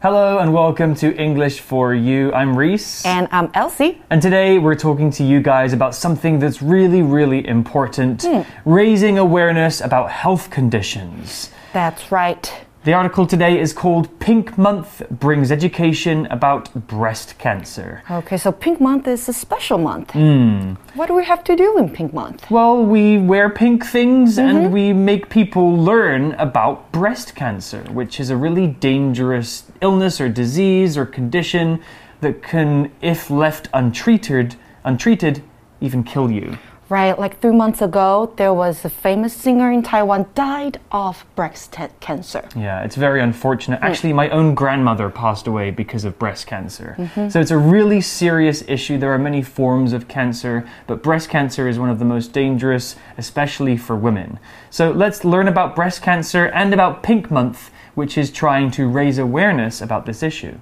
Hello and welcome to English for You. I'm Reese. And I'm Elsie. And today we're talking to you guys about something that's really, really important raising awareness about health conditions. That's right. The article today is called Pink Month Brings Education About Breast Cancer. Okay, so Pink Month is a special month. Hmm. What do we have to do in Pink Month? Well, we wear pink things and we make people learn about breast cancer, which is a really dangerous illness or disease or condition that can, if left untreated, untreated, even kill you. Right, like three months ago, there was a famous singer in Taiwan died of breast cancer. Yeah, it's very unfortunate. Hmm. Actually, my own grandmother passed away because of breast cancer. Mm-hmm. So it's a really serious issue. There are many forms of cancer, but breast cancer is one of the most dangerous, especially for women. So let's learn about breast cancer and about Pink Month, which is trying to raise awareness about this issue.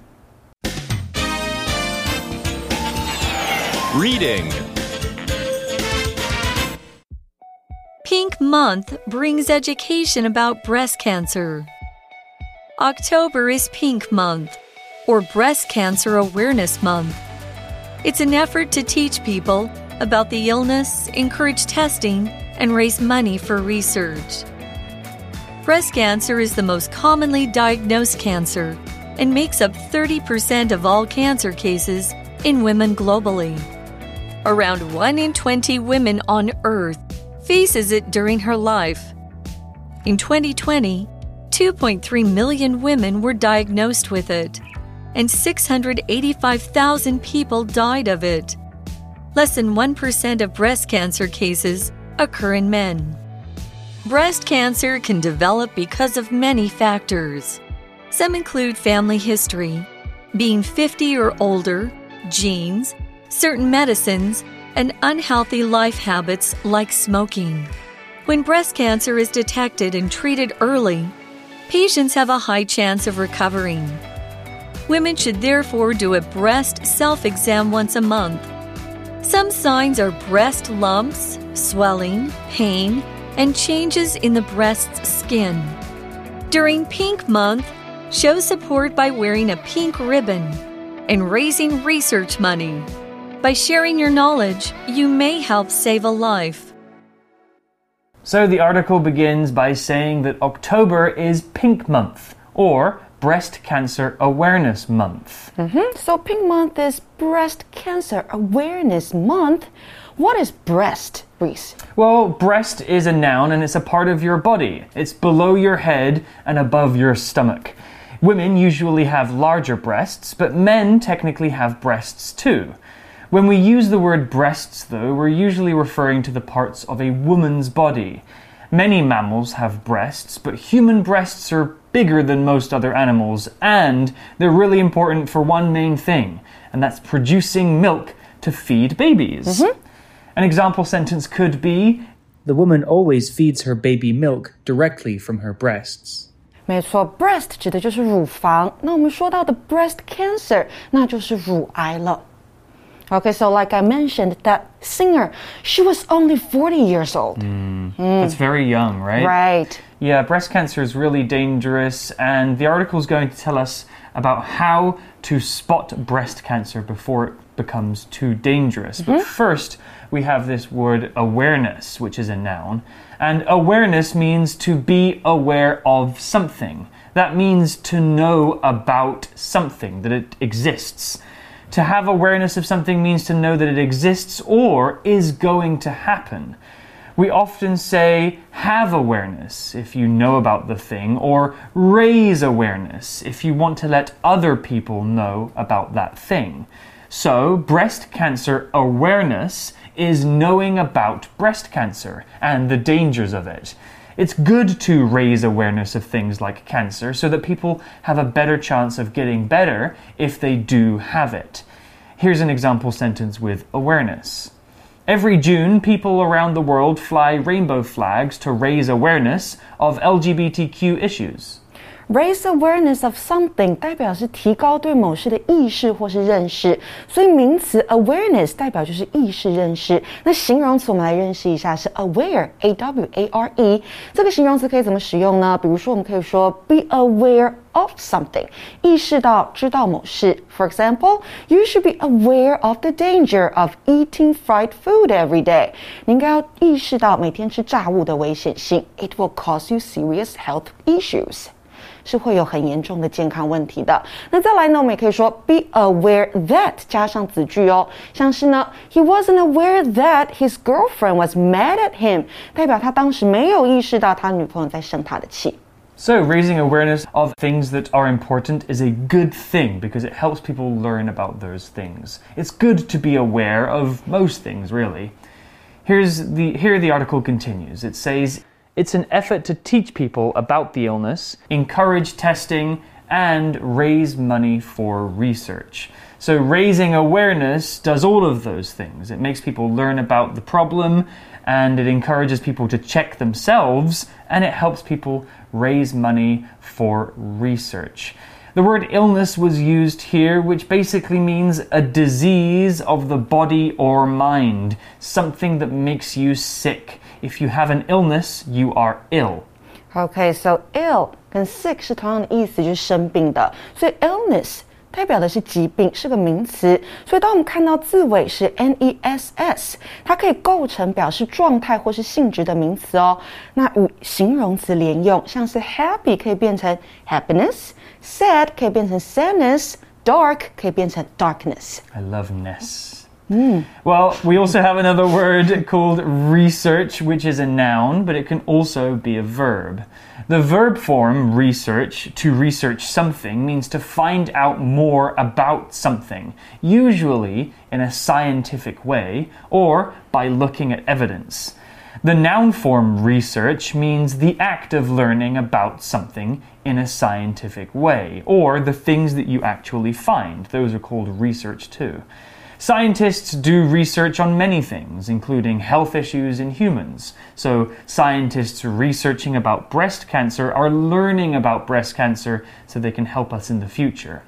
Reading Pink Month brings education about breast cancer. October is Pink Month, or Breast Cancer Awareness Month. It's an effort to teach people about the illness, encourage testing, and raise money for research. Breast cancer is the most commonly diagnosed cancer and makes up 30% of all cancer cases in women globally. Around 1 in 20 women on Earth faces it during her life. In 2020, 2.3 million women were diagnosed with it, and 685,000 people died of it. Less than 1% of breast cancer cases occur in men. Breast cancer can develop because of many factors. Some include family history, being 50 or older, genes, certain medicines, and unhealthy life habits like smoking. When breast cancer is detected and treated early, patients have a high chance of recovering. Women should therefore do a breast self exam once a month. Some signs are breast lumps, swelling, pain, and changes in the breast's skin. During Pink Month, show support by wearing a pink ribbon and raising research money. By sharing your knowledge, you may help save a life. So the article begins by saying that October is Pink Month, or Breast Cancer Awareness Month. Mhm. So Pink Month is Breast Cancer Awareness Month. What is breast, Reese? Well, breast is a noun and it's a part of your body. It's below your head and above your stomach. Women usually have larger breasts, but men technically have breasts too. When we use the word breasts, though, we're usually referring to the parts of a woman's body. Many mammals have breasts, but human breasts are bigger than most other animals, and they're really important for one main thing, and that's producing milk to feed babies. Mm-hmm. An example sentence could be The woman always feeds her baby milk directly from her breasts. 没错，breast 指的就是乳房。那我们说到的 breast cancer，那就是乳癌了。 Okay, so like I mentioned, that singer, she was only 40 years old. Hmm. Hmm. That's very young, right? Right. Yeah, breast cancer is really dangerous, and the article is going to tell us about how to spot breast cancer before it becomes too dangerous. But mm-hmm. first, we have this word awareness, which is a noun. And awareness means to be aware of something. That means to know about something, that it exists. To have awareness of something means to know that it exists or is going to happen. We often say have awareness if you know about the thing, or raise awareness if you want to let other people know about that thing. So, breast cancer awareness is knowing about breast cancer and the dangers of it. It's good to raise awareness of things like cancer so that people have a better chance of getting better if they do have it. Here's an example sentence with awareness. Every June, people around the world fly rainbow flags to raise awareness of LGBTQ issues. Raise awareness of something 代表是提高对某事的意识或是认识，所以名词 awareness 代表就是意识认识。那形容词我们来认识一下是 aware，a w a r e。这个形容词可以怎么使用呢？比如说我们可以说 be aware of something，意识到、知道某事。For example, you should be aware of the danger of eating fried food every day。你应该要意识到每天吃炸物的危险性。It will cause you serious health issues。 是会有很严重的健康问题的。那再来呢，我们也可以说 be aware that 加上子句哦，像是呢，he wasn't aware that his girlfriend was mad at him，代表他当时没有意识到他女朋友在生他的气。 So, raising awareness of things that are important is a good thing because it helps people learn about those things. It's good to be aware of most things, really. Here's the, here the article continues. It says, it's an effort to teach people about the illness, encourage testing, and raise money for research. So, raising awareness does all of those things. It makes people learn about the problem and it encourages people to check themselves and it helps people raise money for research. The word illness was used here, which basically means a disease of the body or mind, something that makes you sick. If you have an illness, you are ill. Okay, so ill 跟 sick 是同样的意思，就是生病的，所以 illness 代表的是疾病，是个名词。所以当我们看到字尾是 n e s s，它可以构成表示状态或是性质的名词哦。那与形容词连用，像是 happy 可以变成 happiness，sad 可以变成 sadness，dark 可以变成 darkness。 I love ness. Hmm. Well, we also have another word called research, which is a noun, but it can also be a verb. The verb form research, to research something, means to find out more about something, usually in a scientific way or by looking at evidence. The noun form research means the act of learning about something in a scientific way, or the things that you actually find. Those are called research too. Scientists do research on many things, including health issues in humans. So, scientists researching about breast cancer are learning about breast cancer so they can help us in the future.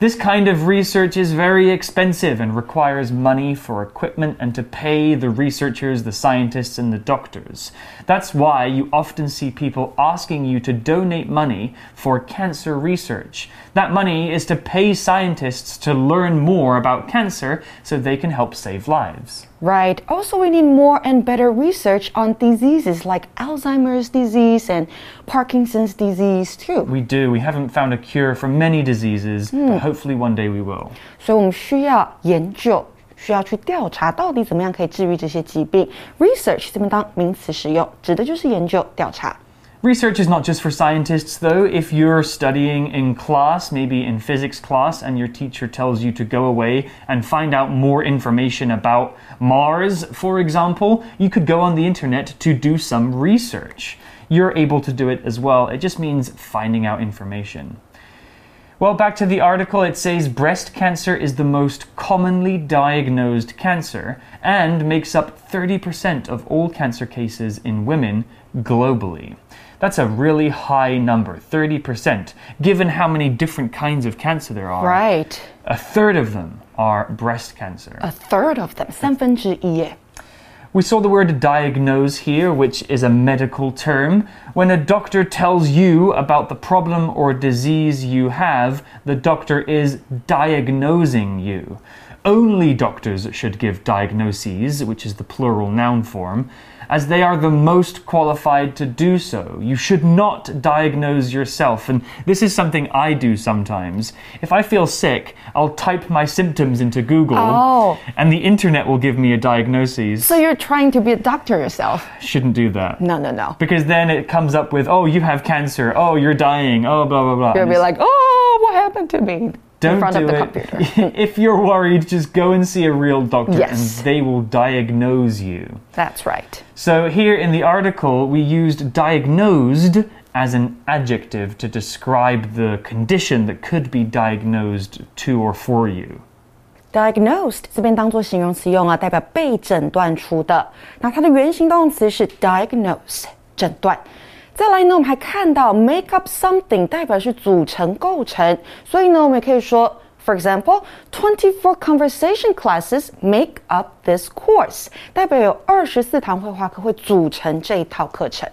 This kind of research is very expensive and requires money for equipment and to pay the researchers, the scientists, and the doctors. That's why you often see people asking you to donate money for cancer research. That money is to pay scientists to learn more about cancer so they can help save lives. Right. Also, we need more and better research on diseases like Alzheimer's disease and Parkinson's disease too. We do. We haven't found a cure for many diseases, but hopefully one day we will. 所以我们需要研究，需要去调查到底怎么样可以治愈这些疾病。Research 这边当名词使用，指的就是研究、调查。 Research is not just for scientists, though. If you're studying in class, maybe in physics class, and your teacher tells you to go away and find out more information about Mars, for example, you could go on the internet to do some research. You're able to do it as well. It just means finding out information. Well, back to the article, it says breast cancer is the most commonly diagnosed cancer and makes up 30% of all cancer cases in women globally. That's a really high number, 30%, given how many different kinds of cancer there are. Right. A third of them are breast cancer. A third of them，三分之一耶。 We saw the word diagnose here, which is a medical term. When a doctor tells you about the problem or disease you have, the doctor is diagnosing you. Only doctors should give diagnoses, which is the plural noun form, as they are the most qualified to do so. You should not diagnose yourself, and this is something I do sometimes. If I feel sick, I'll type my symptoms into Google, Oh. and the internet will give me a diagnosis So you're trying to be a doctor yourself? shouldn't do that. No, no, no. Because then it comes up with, oh, you have cancer. Oh, you're dying. Oh, blah, blah, blah. You'll be like, oh, what happened to me? don't in front do of the it. computer. if you're worried, just go and see a real doctor Yes. and they will diagnose you. That's right. So here in the article, we used diagnosed as an adjective to describe the condition that could be diagnosed to or for you. Diagnosed 这边当做形容词用啊，代表被诊断出的。那它的原形动词是 diagnose，诊断。 再来呢，我们还看到 make up something 代表是组成、构成，所以呢，我们也可以说。For example, 24 conversation classes make up this course. 代表有二十四堂绘画课会组成这一套课程。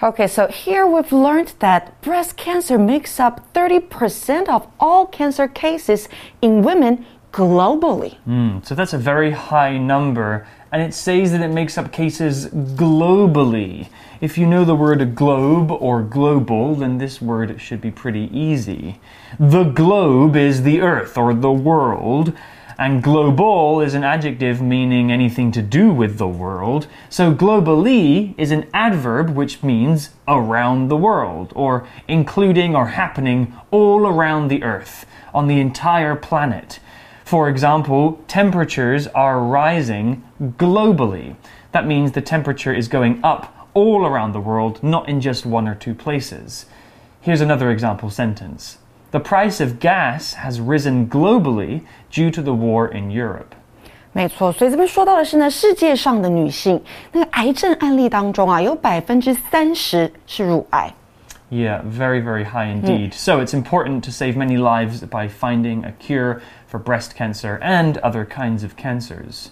Okay, so here we've learned that breast cancer makes up 30% of all cancer cases in women globally. Mm, so that's a very high number, and it says that it makes up cases globally. If you know the word globe or global, then this word should be pretty easy. The globe is the earth or the world, and global is an adjective meaning anything to do with the world. So globally is an adverb which means around the world, or including or happening all around the earth, on the entire planet. For example, temperatures are rising globally. That means the temperature is going up all around the world, not in just one or two places. Here's another example sentence The price of gas has risen globally due to the war in Europe. 没错，所以这边说到的是呢，世界上的女性那个癌症案例当中啊，有百分之三十是乳癌。Yeah, very, very high indeed. Mm. So it's important to save many lives by finding a cure for breast cancer and other kinds of cancers.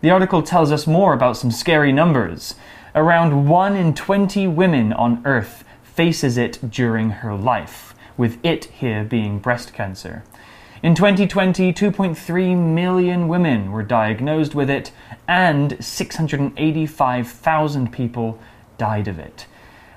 The article tells us more about some scary numbers. Around 1 in 20 women on Earth faces it during her life, with it here being breast cancer. In 2020, 2.3 million women were diagnosed with it, and 685,000 people died of it.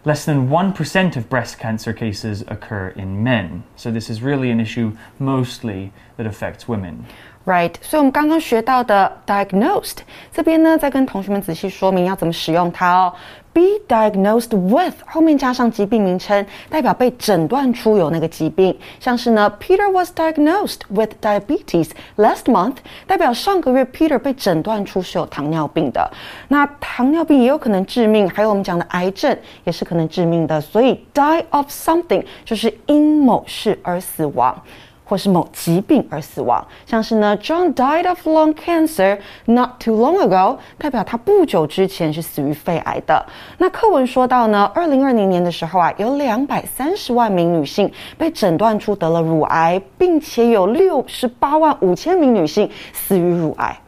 Less than 1% of breast cancer cases occur in men, so this is really an issue mostly that affects women. Right，所以我们刚刚学到的 diagnosed 这边呢，再跟同学们仔细说明要怎么使用它哦。Be diagnosed with 后面加上疾病名称，代表被诊断出有那个疾病。像是呢，Peter was diagnosed with diabetes last month，代表上个月 Peter 被诊断出是有糖尿病的。那糖尿病也有可能致命，还有我们讲的癌症也是可能致命的。所以 die of something 就是因某事而死亡。或是某疾病而死亡，像是呢，John died of lung cancer not too long ago，代表他不久之前是死于肺癌的。那课文说到呢，二零二零年的时候啊，有两百三十万名女性被诊断出得了乳癌，并且有六十八万五千名女性死于乳癌。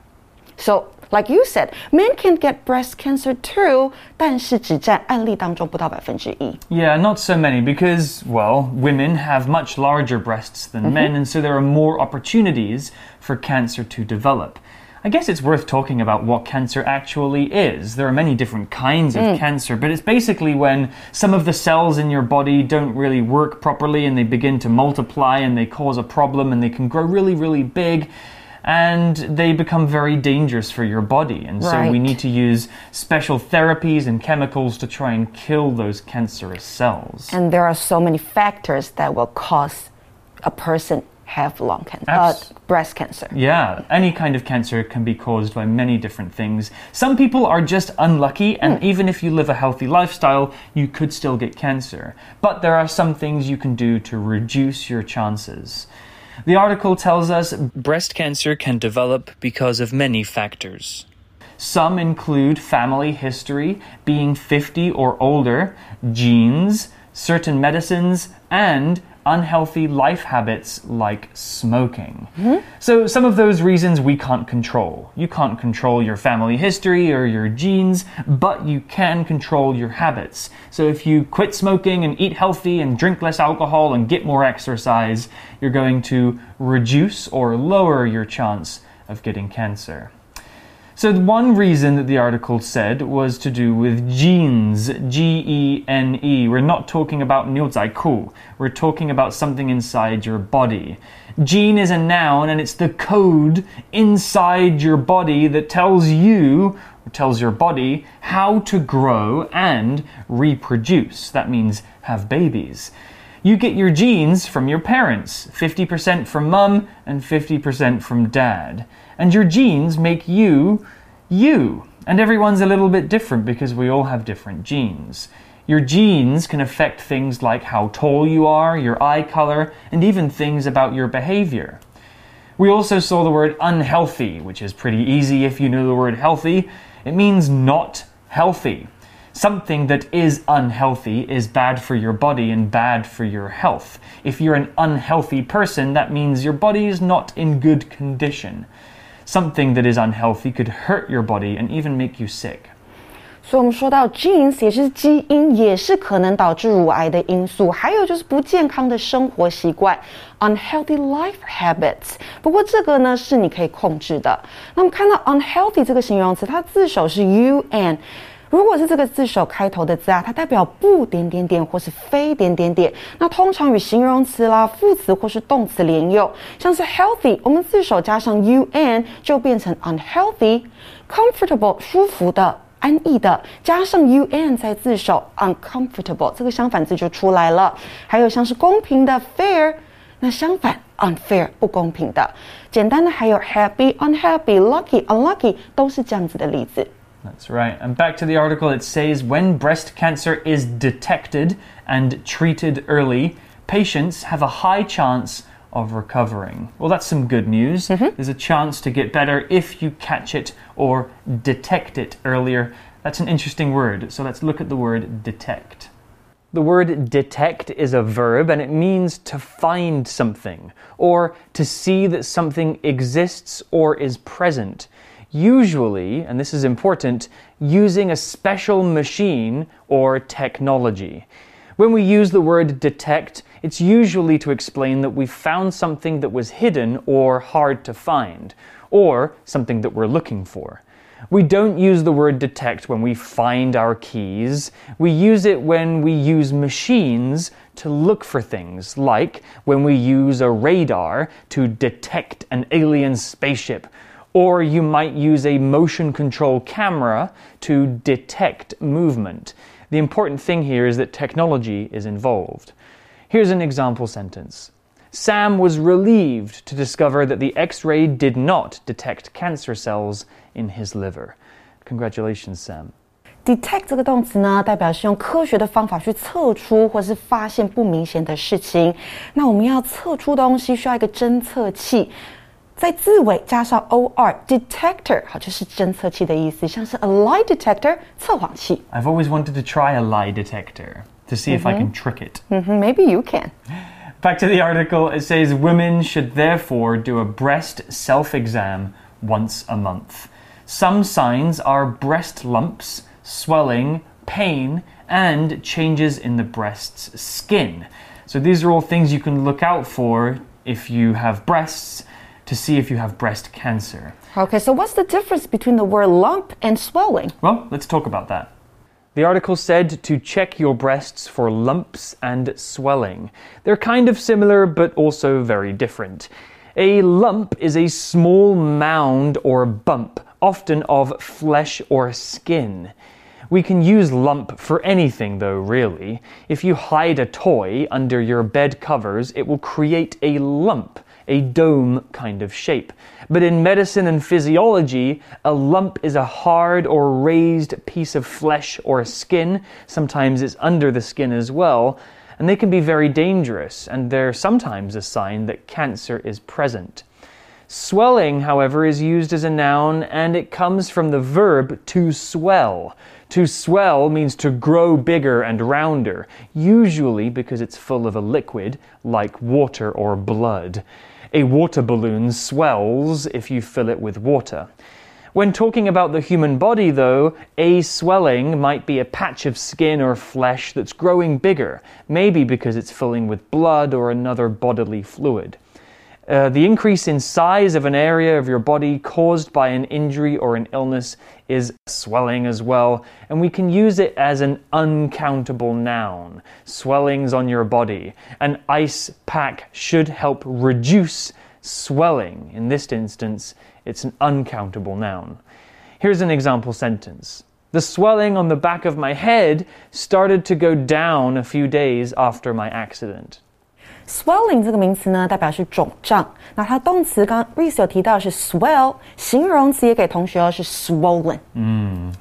So like you said, men can get breast cancer too, 但是只占案例当中不到百分之一。Yeah, not so many because, well, women have much larger breasts than mm -hmm. men, and so there are more opportunities for cancer to develop. I guess it's worth talking about what cancer actually is. There are many different kinds of mm. cancer, but it's basically when some of the cells in your body don't really work properly and they begin to multiply and they cause a problem and they can grow really, really big and they become very dangerous for your body. And right. so we need to use special therapies and chemicals to try and kill those cancerous cells. And there are so many factors that will cause a person have lung cancer, uh, breast cancer. Yeah, any kind of cancer can be caused by many different things. Some people are just unlucky, and mm. even if you live a healthy lifestyle, you could still get cancer. But there are some things you can do to reduce your chances. The article tells us breast cancer can develop because of many factors. Some include family history, being 50 or older, genes, certain medicines, and unhealthy life habits like smoking. Mm -hmm. So, some of those reasons we can't control. You can't control your family history or your genes, but you can control your habits. So, if you quit smoking and eat healthy and drink less alcohol and get more exercise, you're going to reduce or lower your chance of getting cancer. So, one reason that the article said was to do with genes, G E N E. We're not talking about niuzaiku, we're talking about something inside your body. Gene is a noun and it's the code inside your body that tells you, tells your body, how to grow and reproduce. That means have babies. You get your genes from your parents 50% from mum and 50% from dad. And your genes make you you. And everyone's a little bit different because we all have different genes. Your genes can affect things like how tall you are, your eye color, and even things about your behavior. We also saw the word unhealthy, which is pretty easy if you know the word healthy. It means not healthy. Something that is unhealthy is bad for your body and bad for your health. If you're an unhealthy person, that means your body is not in good condition Something that is unhealthy could hurt your body and even make you sick. 所以，我们说到 genes 也是基因，也是可能导致乳癌的因素。还有就是不健康的生活习惯 （unhealthy life habits）。不过这个呢是你可以控制的。那么看到 unhealthy 这个形容词，它字首是 u n。 如果是这个字首开头的字啊，它代表不点点点或是非点点点。那通常与形容词啦、副词或是动词连用，像是 healthy，我们字首加上 u n 就变成 unhealthy。comfortable 舒服的。安逸的，加上 un 在字首 uncomfortable，这个相反字就出来了。还有像是公平的 fair，那相反 unfair 不公平的。简单的还有 happy unhappy lucky unlucky 都是这样子的例子。That's right. And back to the article, it says when breast cancer is detected and treated early, patients have a high chance of recovering. Well, that's some good news. Mm-hmm. There's a chance to get better if you catch it or detect it earlier. That's an interesting word. So let's look at the word detect. The word detect is a verb and it means to find something or to see that something exists or is present. Usually, and this is important, using a special machine or technology. When we use the word detect, it's usually to explain that we found something that was hidden or hard to find, or something that we're looking for. We don't use the word detect when we find our keys. We use it when we use machines to look for things, like when we use a radar to detect an alien spaceship, or you might use a motion control camera to detect movement. The important thing here is that technology is involved. Here's an example sentence Sam was relieved to discover that the X ray did not detect cancer cells in his liver. Congratulations, Sam. detect 这个动词呢，代表是用科学的方法去测出或是发现不明显的事情。那我们要测出东西，需要一个侦测器， 在字尾加上 or，detector，好，就是侦测器的意思，像是 a lie detector，测谎器。 I've always wanted to try a lie detector to see if I can trick it. 嗯哼，maybe you can。 Back to the article, it says women should therefore do a breast self exam once a month. Some signs are breast lumps, swelling, pain, and changes in the breast's skin. So these are all things you can look out for if you have breasts to see if you have breast cancer. Okay, so what's the difference between the word lump and swelling? Well, let's talk about that. The article said to check your breasts for lumps and swelling. They're kind of similar, but also very different. A lump is a small mound or bump, often of flesh or skin. We can use lump for anything, though, really. If you hide a toy under your bed covers, it will create a lump, a dome kind of shape. But in medicine and physiology, a lump is a hard or raised piece of flesh or skin. Sometimes it's under the skin as well. And they can be very dangerous, and they're sometimes a sign that cancer is present. Swelling, however, is used as a noun and it comes from the verb to swell. To swell means to grow bigger and rounder, usually because it's full of a liquid like water or blood. A water balloon swells if you fill it with water. When talking about the human body, though, a swelling might be a patch of skin or flesh that's growing bigger, maybe because it's filling with blood or another bodily fluid. Uh, the increase in size of an area of your body caused by an injury or an illness is swelling as well, and we can use it as an uncountable noun. Swellings on your body. An ice pack should help reduce swelling. In this instance, it's an uncountable noun. Here's an example sentence. The swelling on the back of my head started to go down a few days after my accident. Swelling 这个名词呢，代表是肿胀。那它动词刚刚 Reese 有提到是 swell，形容词也给同学哦是 swollen。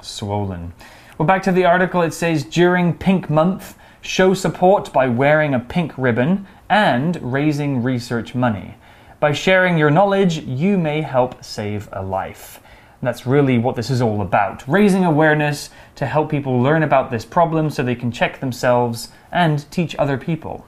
swollen. Well, back to the article, it says during Pink Month, show support by wearing a pink ribbon and raising research money. By sharing your knowledge, you may help save a life. That's really what this is all about raising awareness to help people learn about this problem so they can check themselves and teach other people.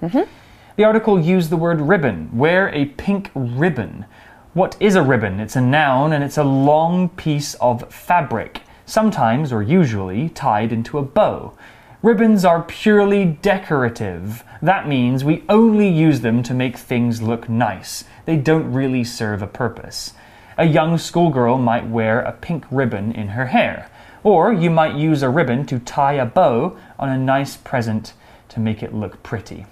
The article used the word ribbon. Wear a pink ribbon. What is a ribbon? It's a noun and it's a long piece of fabric, sometimes or usually tied into a bow. Ribbons are purely decorative. That means we only use them to make things look nice. They don't really serve a purpose. A young schoolgirl might wear a pink ribbon in her hair. Or you might use a ribbon to tie a bow on a nice present to make it look pretty.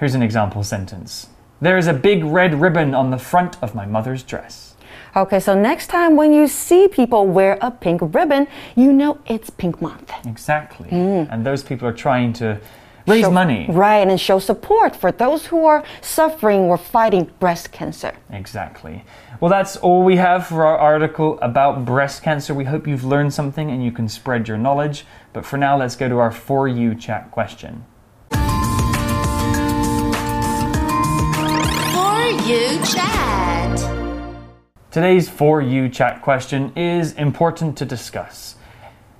Here's an example sentence There is a big red ribbon on the front of my mother's dress. Okay, so next time when you see people wear a pink ribbon, you know it's Pink Month. Exactly. Mm. And those people are trying to raise Show- money. Right, and show support for those who are suffering or fighting breast cancer. Exactly. Well, that's all we have for our article about breast cancer. We hope you've learned something and you can spread your knowledge. But for now, let's go to our For You chat question. You chat. Today's For You chat question is important to discuss.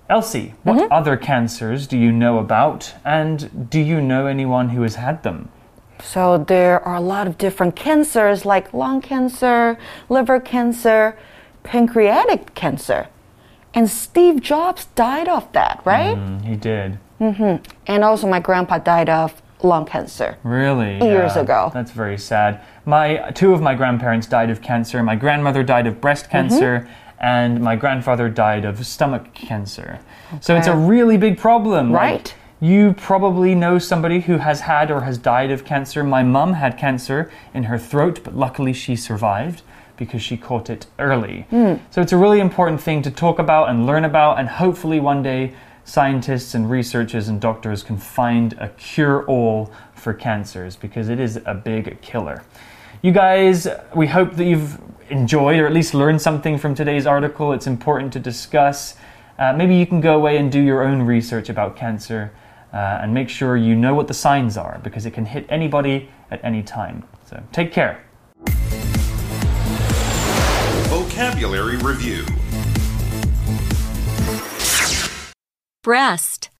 Elsie, what other cancers do you know about? And do you know anyone who has had them? So there are a lot of different cancers like lung cancer, liver cancer, pancreatic cancer. And Steve Jobs died of that, right? Mm, he did. And also my grandpa died of lung cancer. Really? Years Yeah, ago. That's very sad. My two of my grandparents died of cancer. My grandmother died of breast Mm-hmm. cancer, and my grandfather died of stomach cancer. So it's a really big problem. Like, Right. you probably know somebody who has had or has died of cancer. My mum had cancer in her throat, but luckily she survived because she caught it early. Hmm. So it's a really important thing to talk about and learn about, and hopefully one day scientists and researchers and doctors can find a cure all for cancers because it is a big killer. You guys, we hope that you've enjoyed or at least learned something from today's article. It's important to discuss. Uh, maybe you can go away and do your own research about cancer uh, and make sure you know what the signs are because it can hit anybody at any time. So take care. Vocabulary Review Breast.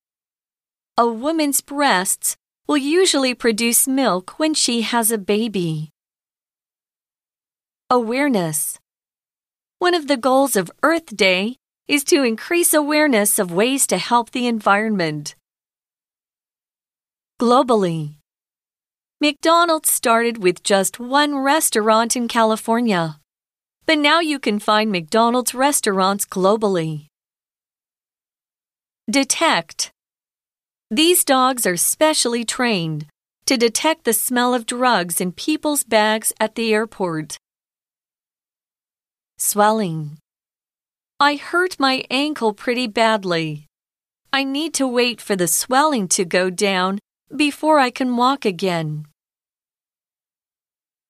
A woman's breasts will usually produce milk when she has a baby. Awareness. One of the goals of Earth Day is to increase awareness of ways to help the environment. Globally. McDonald's started with just one restaurant in California, but now you can find McDonald's restaurants globally. Detect. These dogs are specially trained to detect the smell of drugs in people's bags at the airport Swelling. I hurt my ankle pretty badly. I need to wait for the swelling to go down before I can walk again.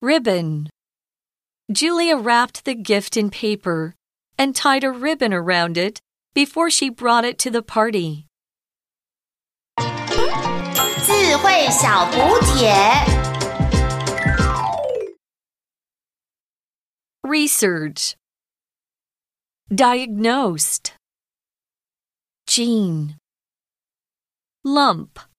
Ribbon. Julia wrapped the gift in paper and tied a ribbon around it before she brought it to the party. 智慧小补帖。 Research. Diagnosed. Gene. Lump.